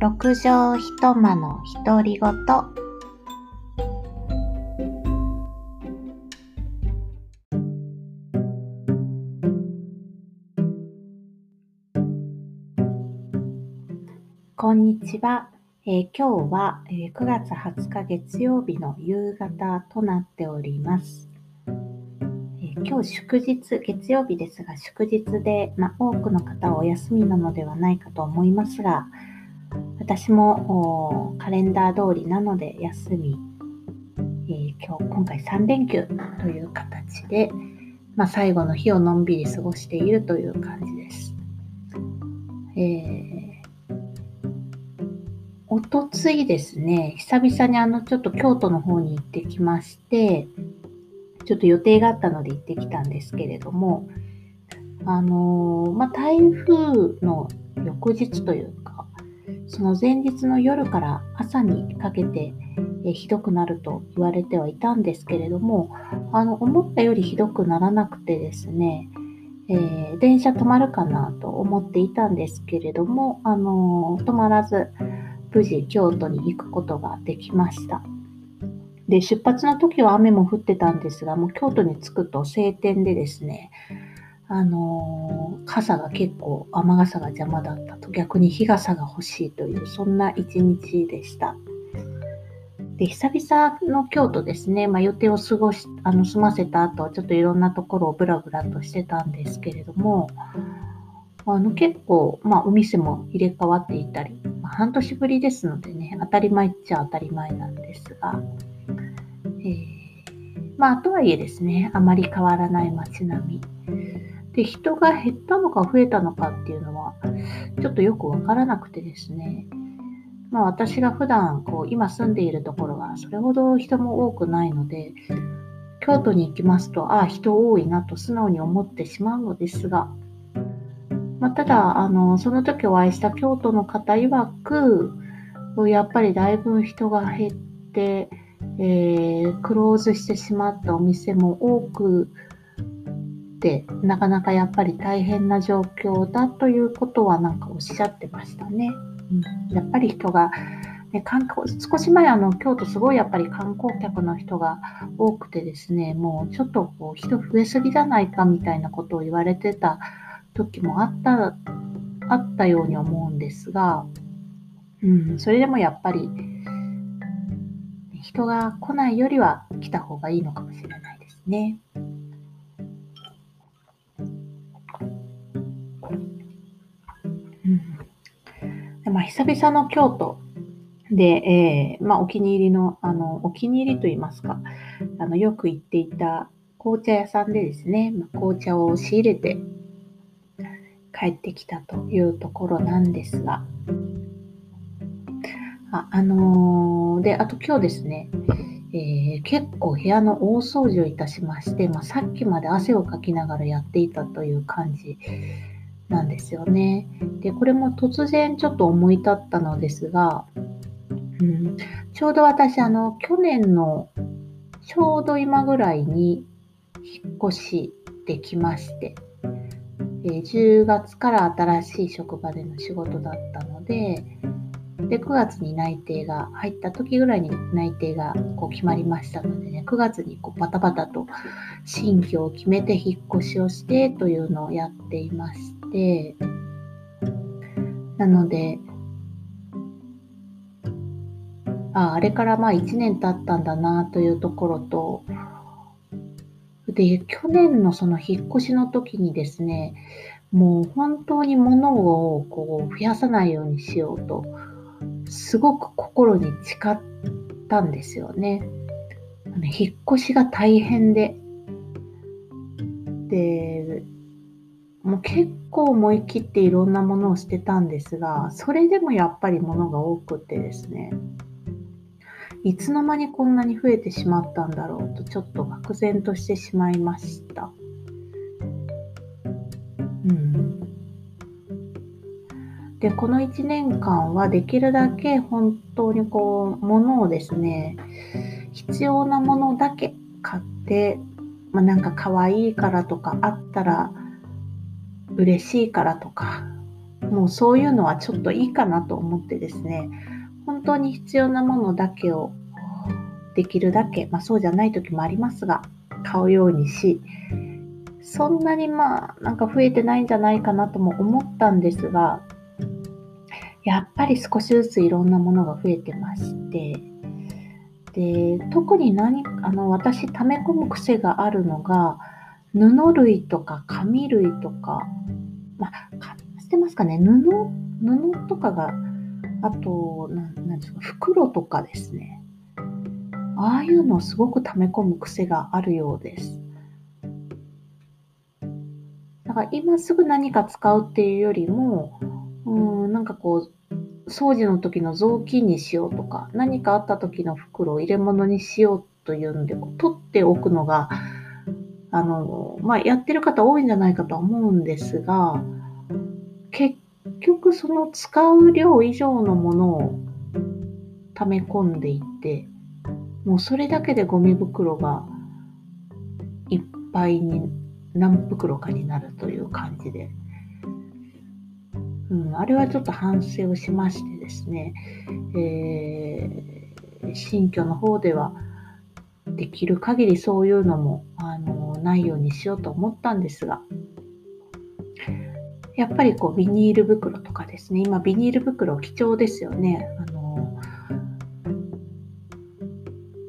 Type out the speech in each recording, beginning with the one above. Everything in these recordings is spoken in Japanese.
六畳一間の独り言こんにちは、えー今日は、えー9月20日月曜日の夕方となっております。えー今日祝日、月曜日ですが祝日で、まあ、多くの方はお休みなのではないかと思いますが、私もカレンダー通りなので休み、えー今日今回3連休という形で、まあ、最後の日をのんびり過ごしているという感じです。えーおとついですね、久々にあのちょっと京都の方に行ってきまして、ちょっと予定があったので行ってきたんですけれども、あのーまあ、台風の翌日というか、その前日の夜から朝にかけて、えひどくなると言われてはいたんですけれども、あの思ったよりひどくならなくてですね、えー電車止まるかなと思っていたんですけれども、あのー止まらず、無事京都に行くことができました。で、出発の時は雨も降ってたんですが、もう京都に着くと晴天でですね、あの傘が結構雨傘が邪魔だったと、逆に日傘が欲しいという、そんな一日でした。で、久々の京都ですね、まあ、予定を過ごし、あの、済ませた後はちょっといろんなところをブラブラとしてたんですけれども、あの結構、まあ、お店も入れ替わっていたり、まあ、半年ぶりですのでね、当たり前っちゃ当たり前なんですが、えーまあ、とはいえですね、あまり変わらない街並み。で、人が減ったのか増えたのかっていうのは、ちょっとよくわからなくてですね、まあ、私が普段こう今住んでいるところはそれほど人も多くないので、京都に行きますと、ああ、人多いなと素直に思ってしまうのですが、まあ、ただあの、その時お会いした京都の方曰く、やっぱりだいぶ人が減って、えークローズしてしまったお店も多くって、なかなかやっぱり大変な状況だということはなんかおっしゃってましたね。うん、やっぱり人が、ね、観光少し前あの京都すごいやっぱり観光客の人が多くてですね、もうちょっとこう人増えすぎじゃないかみたいなことを言われてた時もあった、あったように思うんですが、うん、それでもやっぱり人が来ないよりは来た方がいいのかもしれないですね。まあ、久々の京都で、えーまあ、お気に入りの、あの、お気に入りと言いますか、あの、よく行っていた紅茶屋さんでですね、まあ、紅茶を仕入れて帰ってきたというところなんですが、あ、あのーで、あと今日ですね、えー結構部屋の大掃除をいたしまして、まあ、さっきまで汗をかきながらやっていたという感じなんですよね。で、これも突然ちょっと思い立ったのですが、うん、ちょうど私、あの、去年のちょうど今ぐらいに引っ越しできまして、え10月から新しい職場での仕事だったので、で、9月に内定が入った時ぐらいに内定がこう決まりましたのでね、9月にこうバタバタと新居を決めて引っ越しをしてというのをやっていまして、なので、ああれからまあ1年経ったんだなというところと、で、去年のその引っ越しの時にですね、もう本当に物をこう増やさないようにしようと、すごく心に誓ったんですよね。引っ越しが大変で。で、もう結構思い切っていろんなものを捨てたんですが、それでもやっぱり物が多くてですね、いつの間にこんなに増えてしまったんだろうと、ちょっと愕然としてしまいました。で、この1年間はできるだけ本当にこう、物をですね、必要なものだけ買って、まあ、なんか可愛いからとか、あったら嬉しいからとか、もうそういうのはちょっといいかなと思ってですね、本当に必要なものだけをできるだけ、まあそうじゃない時もありますが、買うようにし、そんなにまあなんか増えてないんじゃないかなとも思ったんですが、やっぱり少しずついろんなものが増えてまして、で特に何あの私溜め込む癖があるのが布類とか紙類とか、まあ、捨てますかね布布とかがあとなんですか袋とかですねああいうのをすごく溜め込む癖があるようです。だから今すぐ何か使うっていうよりも、うん、なんかこう、掃除の時の雑巾にしようとか、何かあった時の袋を入れ物にしようというんで、取っておくのが、あの、まあ、やってる方多いんじゃないかと思うんですが、結局その使う量以上のものを溜め込んでいって、もうそれだけでゴミ袋がいっぱいに何袋かになるという感じで、うん、あれはちょっと反省をしましてですね、えー、新居の方ではできる限りそういうのもあのないようにしようと思ったんですが、やっぱりこうビニール袋とかですね、今ビニール袋貴重ですよね。あの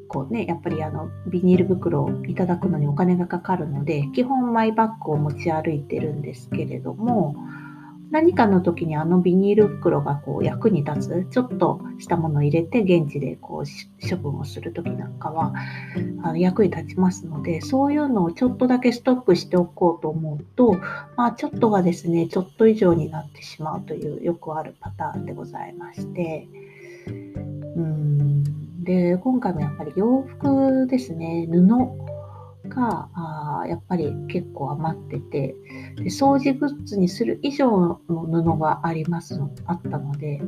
こうね、やっぱりあのビニール袋をいただくのにお金がかかるので、基本マイバッグを持ち歩いてるんですけれども、何かの時にあのビニール袋がこう役に立つ、ちょっとしたものを入れて現地でこう処分をする時なんかはあの役に立ちますので、そういうのをちょっとだけストックしておこうと思うと、まあ、ちょっとがですね、ちょっと以上になってしまうというよくあるパターンでございまして、うん。で、今回もやっぱり洋服ですね、布。があやっぱり結構余っててで掃除グッズにする以上の布がありますのあったので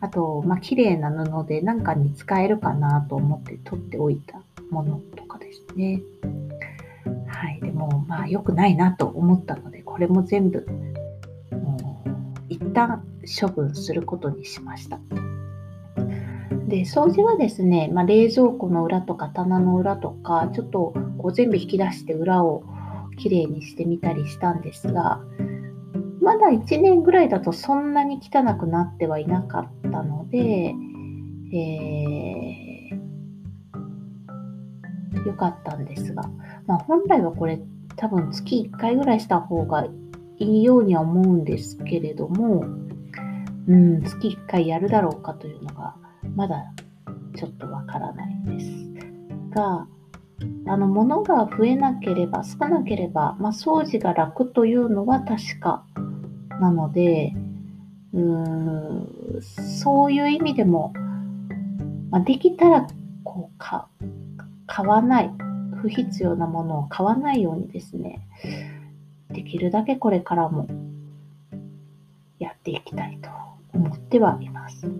あと、まあ綺麗な布で何かに使えるかなと思って取っておいたものとかですね。はい、でもまあ良くないなと思ったのでこれも全部もう一旦処分することにしました。で、掃除はですね、まあ、冷蔵庫の裏とか棚の裏とか、ちょっとこう全部引き出して裏をきれいにしてみたりしたんですが、まだ1年ぐらいだとそんなに汚くなってはいなかったので、えー、よかったんですが、まあ、本来はこれ多分月1回ぐらいした方がいいようには思うんですけれども、うん、月1回やるだろうかというのがまだちょっとわからないです。が、あの、物が増えなければ、少なければ、まあ、掃除が楽というのは確かなので、うーんそういう意味でも、まあ、できたら、こう、か、買わない、不必要なものを買わないようにですね、できるだけこれからもやっていきたいと思ってはいます。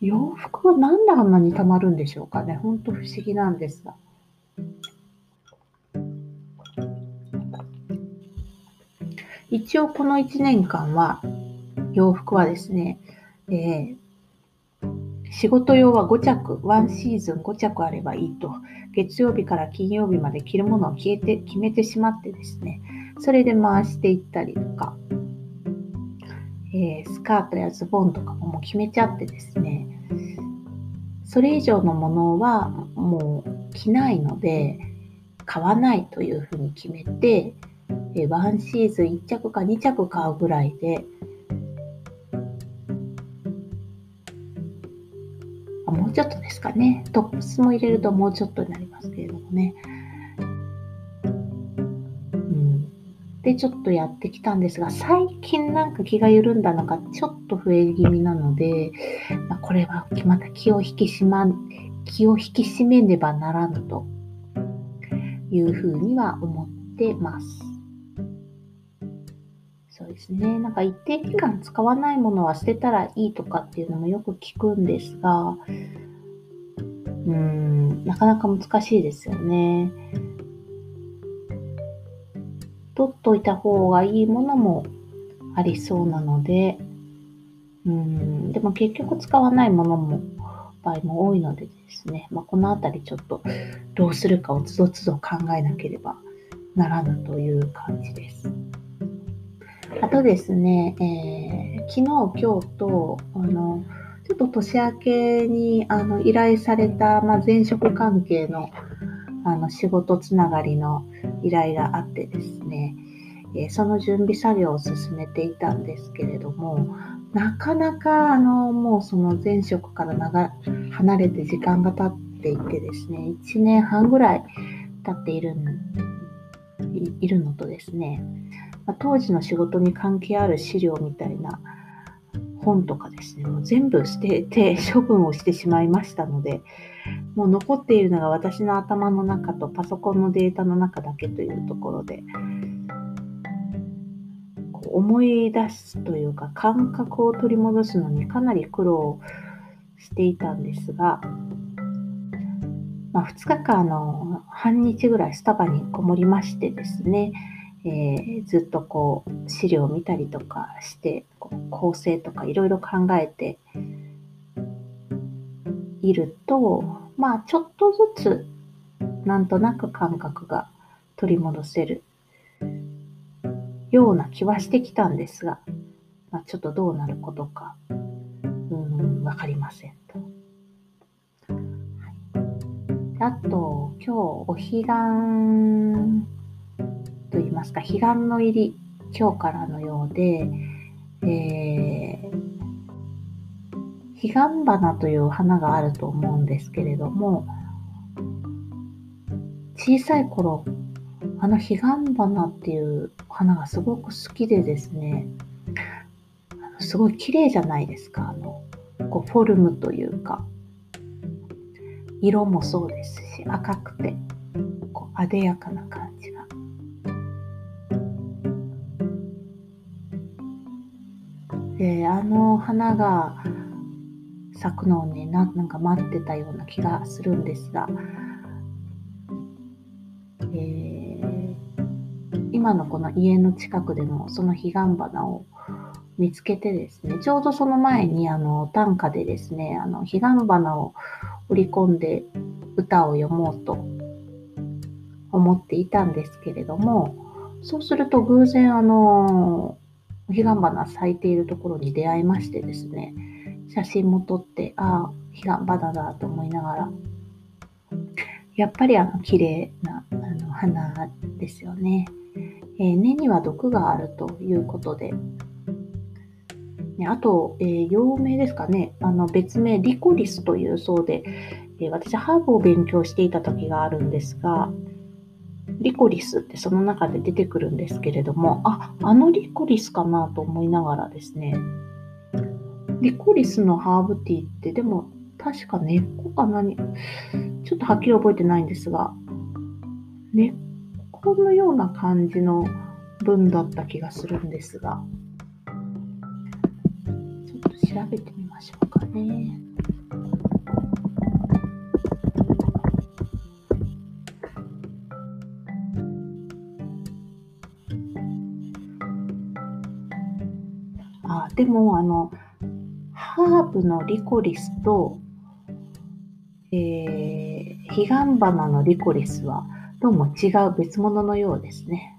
洋服はなんであんなに溜まるんでしょうかね。ほんと不思議なんですが。一応この1年間は洋服はですね、えー、仕事用は5着、ワンシーズン5着あればいいと、月曜日から金曜日まで着るものを消えて決めてしまってですね、それで回していったりとか、えー、スカートやズボンとかももう決めちゃってですね、それ以上のものはもう着ないので、買わないというふうに決めて、えワンシーズン1着か2着買うぐらいで、あもうちょっとですかね。トップスも入れるともうちょっとになりますけれどもね。うん、で、ちょっとやってきたんですが、最近なんか気が緩んだのがちょっと増え気味なので、まあ、これはまた気を引き締ま、気を引き締めねばならぬというふうには思ってます。ですね。なんか一定期間使わないものは捨てたらいいとかっていうのもよく聞くんですが、うーん、なかなか難しいですよね。取っといた方がいいものもありそうなので、うん、でも結局使わないものも、場合も多いのでですね、まあ、このあたりちょっとどうするかをつどつど考えなければならぬという感じです。あとですね、えー、昨日、今日と、あの、ちょっと年明けにあの依頼された、まあ、前職関係のあの仕事つながりの依頼があってですね、えー、その準備作業を進めていたんですけれども、なかなかあのもうその前職から長離れて時間が経っていてですね、1年半ぐらい経っているいるのとですね、まあ、当時の仕事に関係ある資料みたいな本とかですね、もう全部捨て て処分をしてしまいましたので、もう残っているのが私の頭の中とパソコンのデータの中だけというところで、思い出すというか感覚を取り戻すのにかなり苦労していたんですが、まあ、2日間の半日ぐらいスタバにこもりましてですね、えー、ずっとこう資料を見たりとかして構成とかいろいろ考えているとまあちょっとずつなんとなく感覚が取り戻せるような気はしてきたんですが、まあ、ちょっとどうなることかうん分かりませんと。あと今日お彼岸といいますか、彼岸の入り、今日からのようで、えー、彼岸花という花があると思うんですけれども、小さい頃、あの彼岸花っていう花がすごく好きでですね、すごい綺麗じゃないですか、あの、こうフォルムというか、色もそうですし、赤くて、こう、艶やかな感であの花が咲くのをねななんか待ってたような気がするんですが、えー、今のこの家の近くでもその彼岸花を見つけてですねちょうどその前にあの短歌でですねあの彼岸花を織り込んで歌を読もうと思っていたんですけれどもそうすると偶然あのお彼岸花咲いているところに出会いましてですね、写真も撮って、ああ、彼岸花だと思いながら、やっぱりあの綺麗なあの花ですよね。えー、根には毒があるということで、ね、あと、えー、陽名ですかね、あの別名リコリスというそうで、えー、私ハーブを勉強していた時があるんですが、リコリスってその中で出てくるんですけれども、あ、あのリコリスかなと思いながらですね、リコリスのハーブティーってでも確か根っこか何、ちょっとはっきり覚えてないんですが、根っこのような感じの文だった気がするんですが、ちょっと調べてみましょうかね。でも、あの、ハーブのリコリスと、えー、彼岸花のリコリスはどうも違う別物のようですね。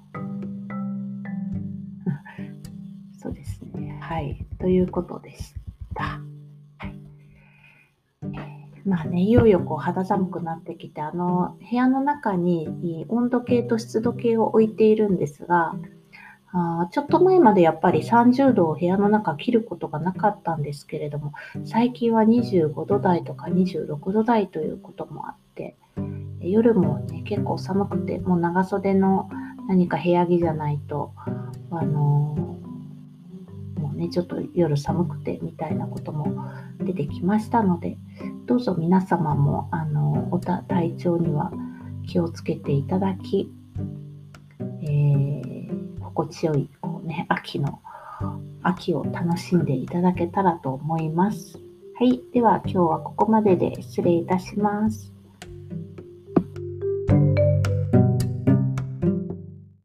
そうですね。はい。ということでした。まあね、いよいよこう肌寒くなってきて、あの、部屋の中に温度計と湿度計を置いているんですが、あちょっと前までやっぱり30度を部屋の中切ることがなかったんですけれども、最近は25度台とか26度台ということもあって、夜もね、結構寒くて、もう長袖の何か部屋着じゃないと、あのー、もうね、ちょっと夜寒くてみたいなことも出てきましたので、どうぞ皆様も、あのお体調には気をつけていただき、心地よい、こうね、秋の、秋を楽しんでいただけたらと思います。はい。では今日はここまでで失礼いたします。